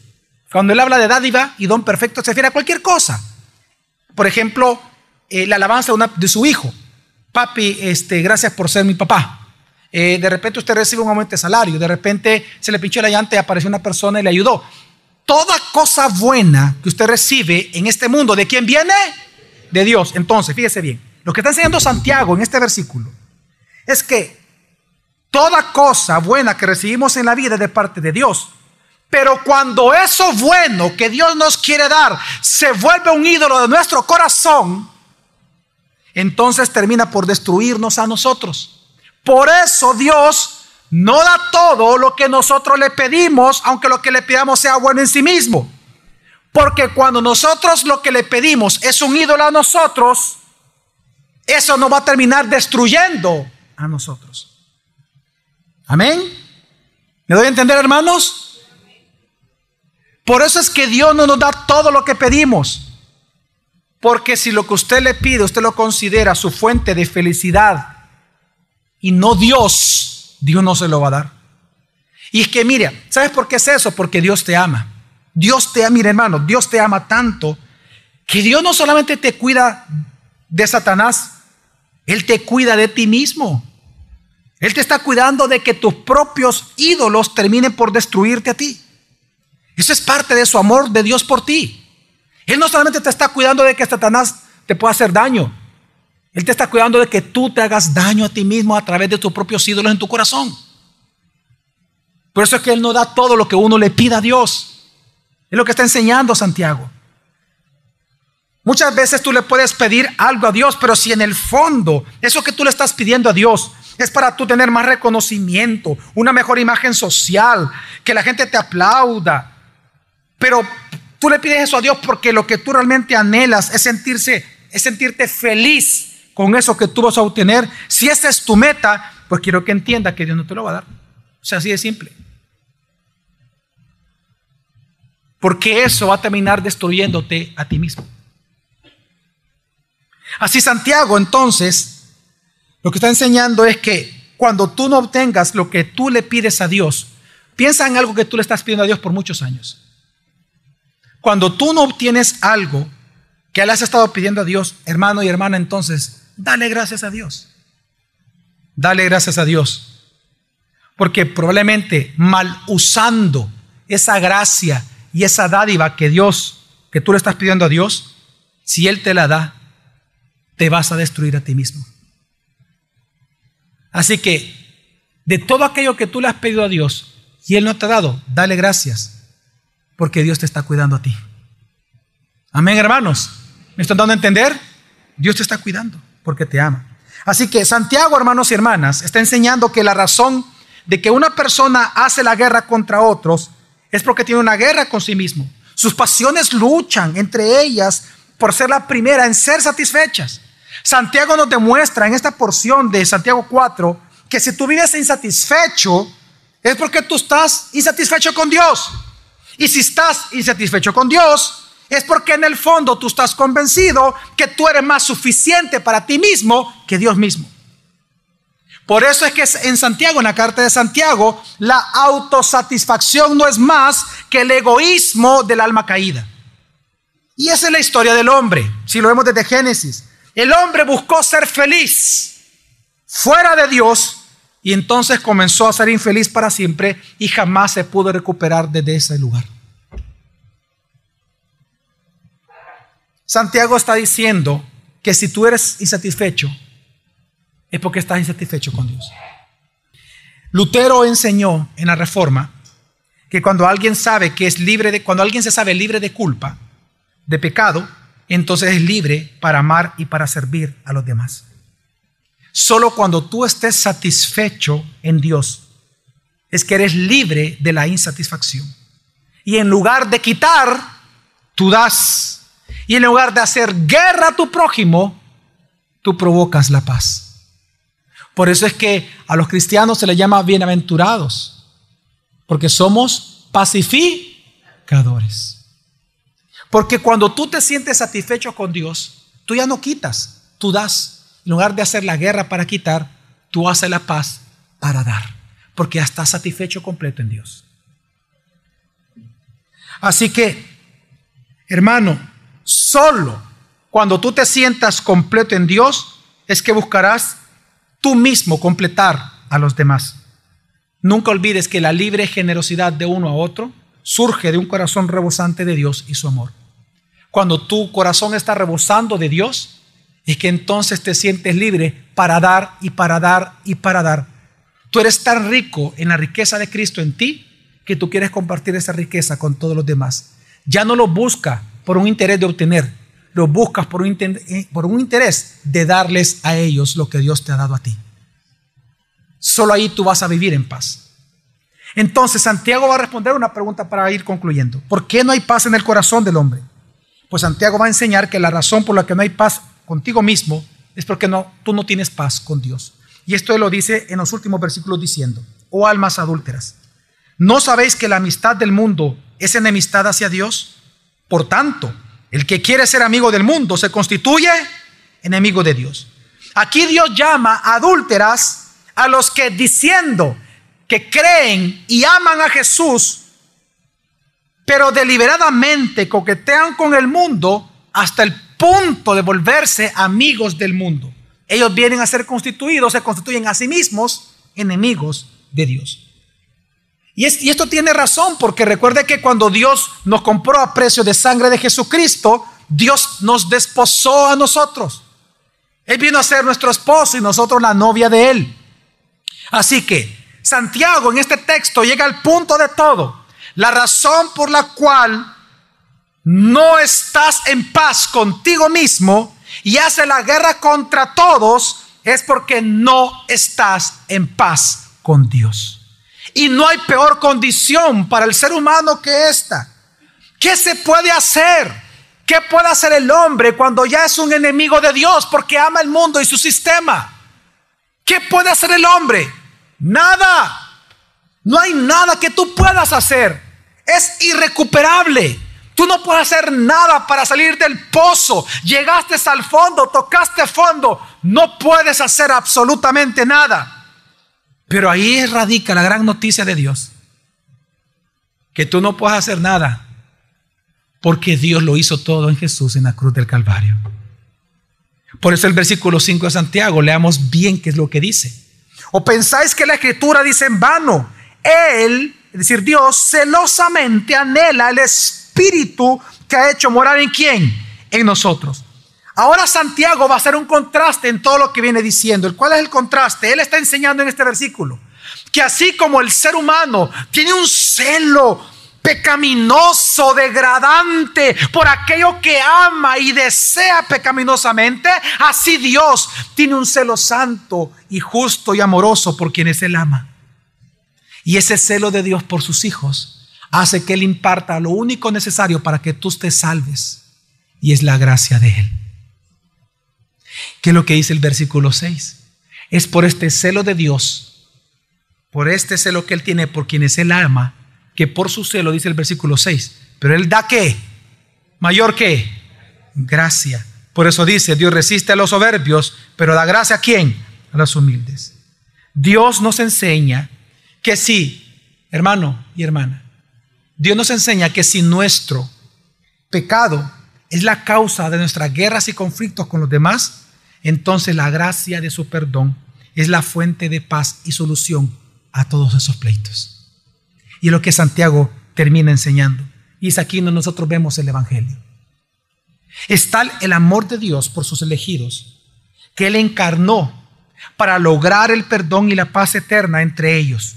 Cuando él habla de dádiva y don perfecto, se refiere a cualquier cosa. Por ejemplo, eh, la alabanza de, su hijo. Papi, este, gracias por ser mi papá. Eh, de repente usted recibe un aumento de salario, de repente se le pinchó la llanta y apareció una persona y le ayudó. Toda cosa buena que usted recibe en este mundo, ¿de quién viene? De Dios. Entonces, fíjese bien, lo que está enseñando Santiago en este versículo es que toda cosa buena que recibimos en la vida es de parte de Dios. Pero cuando eso bueno que Dios nos quiere dar se vuelve un ídolo de nuestro corazón, entonces termina por destruirnos a nosotros. Por eso Dios no da todo lo que nosotros le pedimos, aunque lo que le pidamos sea bueno en sí mismo. Porque cuando nosotros lo que le pedimos es un ídolo a nosotros, eso nos va a terminar destruyendo a nosotros. Amén. ¿Me doy a entender, hermanos? Por eso es que Dios no nos da todo lo que pedimos. Porque si lo que usted le pide, usted lo considera su fuente de felicidad y no Dios, Dios no se lo va a dar. Y es que mira, ¿sabes por qué es eso? Porque Dios te ama. Dios te ama, mira hermano, Dios te ama tanto que Dios no solamente te cuida de Satanás, Él te cuida de ti mismo. Él te está cuidando de que tus propios ídolos terminen por destruirte a ti. Eso es parte de su amor de Dios por ti. Él no solamente te está cuidando de que Satanás te pueda hacer daño. Él te está cuidando de que tú te hagas daño a ti mismo a través de tus propios ídolos en tu corazón. Por eso es que Él no da todo lo que uno le pida a Dios. Es lo que está enseñando Santiago. Muchas veces tú le puedes pedir algo a Dios, pero si en el fondo eso que tú le estás pidiendo a Dios es para tú tener más reconocimiento, una mejor imagen social, que la gente te aplauda, pero tú le pides eso a Dios porque lo que tú realmente anhelas es sentirse, es sentirte feliz con eso que tú vas a obtener. Si esa es tu meta, pues quiero que entienda que Dios no te lo va a dar. O sea, así de simple. Porque eso va a terminar destruyéndote a ti mismo. Así Santiago entonces Lo que está enseñando es que cuando tú no obtengas lo que tú le pides a Dios, piensa en algo que tú le estás pidiendo a Dios por muchos años. Cuando tú no obtienes algo que le has estado pidiendo a Dios, hermano y hermana, entonces dale gracias a Dios. Dale gracias a Dios. Porque probablemente mal usando esa gracia y esa dádiva que Dios, que tú le estás pidiendo a Dios, si Él te la da, te vas a destruir a ti mismo. Así que de todo aquello que tú le has pedido a Dios y Él no te ha dado, dale gracias, porque Dios te está cuidando a ti. Amén, hermanos. ¿Me están dando a entender? Dios te está cuidando porque te ama. Así que Santiago, hermanos y hermanas, está enseñando que la razón de que una persona hace la guerra contra otros es porque tiene una guerra con sí mismo. Sus pasiones luchan entre ellas por ser la primera en ser satisfechas. Santiago nos demuestra en esta porción de Santiago 4 que si tú vives insatisfecho es porque tú estás insatisfecho con Dios. Y si estás insatisfecho con Dios, es porque en el fondo tú estás convencido que tú eres más suficiente para ti mismo que Dios mismo. Por eso es que en Santiago, en la carta de Santiago, la autosatisfacción no es más que el egoísmo del alma caída. Y esa es la historia del hombre, si lo vemos desde Génesis. El hombre buscó ser feliz fuera de Dios y entonces comenzó a ser infeliz para siempre y jamás se pudo recuperar desde ese lugar. Santiago está diciendo que si tú eres insatisfecho, es porque estás insatisfecho con Dios. Lutero enseñó en la Reforma que cuando alguien sabe que es libre de, cuando alguien se sabe libre de culpa, de pecado, entonces es libre para amar y para servir a los demás. Solo cuando tú estés satisfecho en Dios es que eres libre de la insatisfacción. Y en lugar de quitar, tú das. Y en lugar de hacer guerra a tu prójimo, tú provocas la paz. Por eso es que a los cristianos se les llama bienaventurados, porque somos pacificadores. Porque cuando tú te sientes satisfecho con Dios, tú ya no quitas, tú das. En lugar de hacer la guerra para quitar, tú haces la paz para dar. Porque ya estás satisfecho completo en Dios. Así que, hermano, solo cuando tú te sientas completo en Dios es que buscarás tú mismo completar a los demás. Nunca olvides que la libre generosidad de uno a otro surge de un corazón rebosante de Dios y su amor. Cuando tu corazón está rebosando de Dios, es que entonces te sientes libre para dar y para dar y para dar. Tú eres tan rico en la riqueza de Cristo en ti que tú quieres compartir esa riqueza con todos los demás. Ya no lo busca por un interés de obtener, lo buscas por un, eh, por un interés de darles a ellos lo que Dios te ha dado a ti. Solo ahí tú vas a vivir en paz. Entonces Santiago va a responder una pregunta para ir concluyendo. ¿Por qué no hay paz en el corazón del hombre? Pues Santiago va a enseñar que la razón por la que no hay paz contigo mismo es porque no, tú no tienes paz con Dios. Y esto lo dice en los últimos versículos diciendo, oh almas adúlteras, ¿no sabéis que la amistad del mundo es enemistad hacia Dios? Por tanto, el que quiere ser amigo del mundo se constituye enemigo de Dios. Aquí Dios llama adúlteras a los que diciendo que creen y aman a Jesús, pero deliberadamente coquetean con el mundo hasta el punto de volverse amigos del mundo. Ellos vienen a ser constituidos, se constituyen a sí mismos enemigos de Dios. Y, esto tiene razón, porque recuerde que cuando Dios nos compró a precio de sangre de Jesucristo, Dios nos desposó a nosotros. Él vino a ser nuestro esposo y nosotros la novia de Él. Así que Santiago en este texto llega al punto de todo. La razón por la cual no estás en paz contigo mismo y hace la guerra contra todos es porque no estás en paz con Dios. Y no hay peor condición para el ser humano que esta. ¿Qué se puede hacer? ¿Qué puede hacer el hombre cuando ya es un enemigo de Dios porque ama el mundo y su sistema? ¿Qué puede hacer el hombre? Nada. No hay nada que tú puedas hacer. Es irrecuperable. Tú no puedes hacer nada para salir del pozo. Llegaste al fondo, tocaste fondo. No puedes hacer absolutamente nada. Pero ahí radica la gran noticia de Dios. Que tú no puedes hacer nada. Porque Dios lo hizo todo en Jesús en la cruz del Calvario. Por eso el versículo 5 de Santiago, leamos bien qué es lo que dice. O pensáis que la escritura dice en vano. Él, es decir, Dios, celosamente anhela el Espíritu que ha hecho morar en quién? En nosotros. Ahora Santiago va a hacer un contraste en todo lo que viene diciendo. ¿Cuál es el contraste? Él está enseñando en este versículo que así como el ser humano tiene un celo pecaminoso, degradante por aquello que ama y desea pecaminosamente, así Dios tiene un celo santo y justo y amoroso por quienes Él ama. Y ese celo de Dios por sus hijos hace que Él imparta lo único necesario para que tú te salves, y es la gracia de Él. ¿Qué es lo que dice el versículo 6? Es por este celo de Dios, por este celo que Él tiene por quienes Él ama, que por su celo, dice el versículo 6, pero Él da qué? Mayor que gracia. Por eso dice, Dios resiste a los soberbios, pero da gracia a quién? A los humildes. Dios nos enseña que si, hermano y hermana, Dios nos enseña que si nuestro pecado es la causa de nuestras guerras y conflictos con los demás, entonces la gracia de su perdón es la fuente de paz y solución a todos esos pleitos. Y es lo que Santiago termina enseñando. Y es aquí donde nosotros vemos el Evangelio. Es tal el amor de Dios por sus elegidos que Él encarnó para lograr el perdón y la paz eterna entre ellos.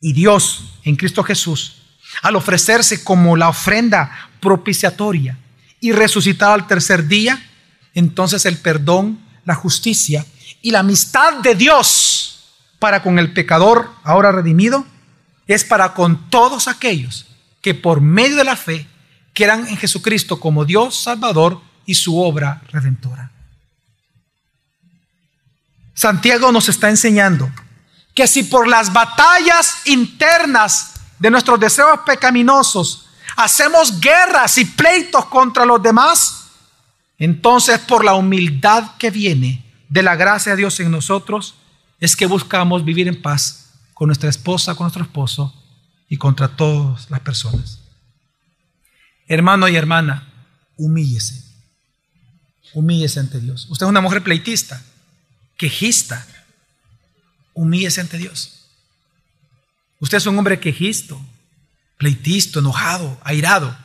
Y Dios, en Cristo Jesús, al ofrecerse como la ofrenda propiciatoria y resucitar al tercer día, entonces el perdón, la justicia y la amistad de Dios para con el pecador ahora redimido es para con todos aquellos que por medio de la fe quieran en Jesucristo como Dios Salvador y su obra redentora. Santiago nos está enseñando que si por las batallas internas de nuestros deseos pecaminosos hacemos guerras y pleitos contra los demás, entonces por la humildad que viene de la gracia de Dios en nosotros, es que buscamos vivir en paz con nuestra esposa, con nuestro esposo y contra todas las personas. Hermano y hermana, humíllese. Humíllese ante Dios. Usted es una mujer pleitista, quejista. Humíllese ante Dios. Usted es un hombre quejisto, pleitisto, enojado, airado.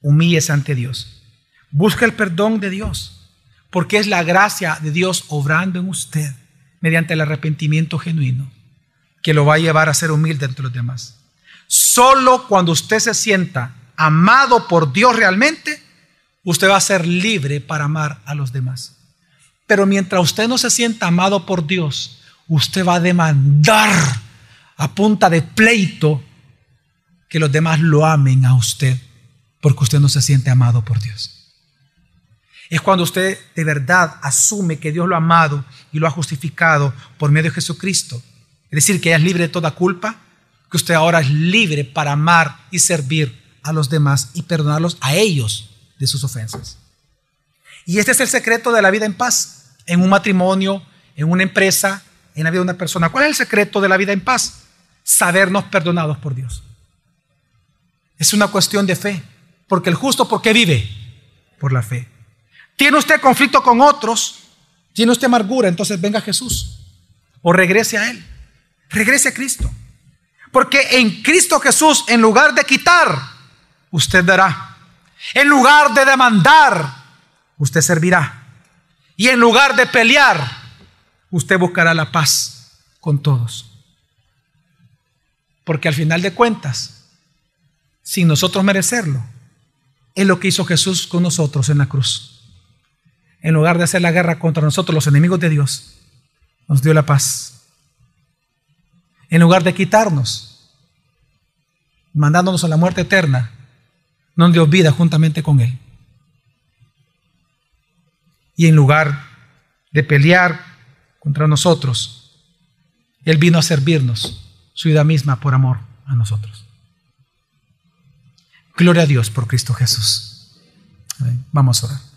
Humíllese ante Dios. Busca el perdón de Dios, porque es la gracia de Dios obrando en usted mediante el arrepentimiento genuino que lo va a llevar a ser humilde entre los demás. Solo cuando usted se sienta amado por Dios realmente, usted va a ser libre para amar a los demás. Pero mientras usted no se sienta amado por Dios, usted va a demandar a punta de pleito que los demás lo amen a usted, porque usted no se siente amado por Dios. Es cuando usted de verdad asume que Dios lo ha amado y lo ha justificado por medio de Jesucristo es decir, que ella es libre de toda culpa, que usted ahora es libre para amar y servir a los demás y perdonarlos a ellos de sus ofensas. Y este es el secreto de la vida en paz, en un matrimonio, en una empresa, en la vida de una persona. ¿Cuál es el secreto de la vida en paz? Sabernos perdonados por Dios. Es una cuestión de fe, porque el justo, ¿por qué vive? Por la fe. ¿Tiene usted conflicto con otros? ¿Tiene usted amargura? Entonces venga Jesús o regrese a Él. Regrese a Cristo. Porque en Cristo Jesús, en lugar de quitar, usted dará. En lugar de demandar, usted servirá. Y en lugar de pelear, usted buscará la paz con todos. Porque al final de cuentas, sin nosotros merecerlo, es lo que hizo Jesús con nosotros en la cruz. En lugar de hacer la guerra contra nosotros, los enemigos de Dios, nos dio la paz en lugar de quitarnos, mandándonos a la muerte eterna, nos dio vida juntamente con Él. Y en lugar de pelear contra nosotros, Él vino a servirnos su vida misma por amor a nosotros. Gloria a Dios por Cristo Jesús. Vamos a orar.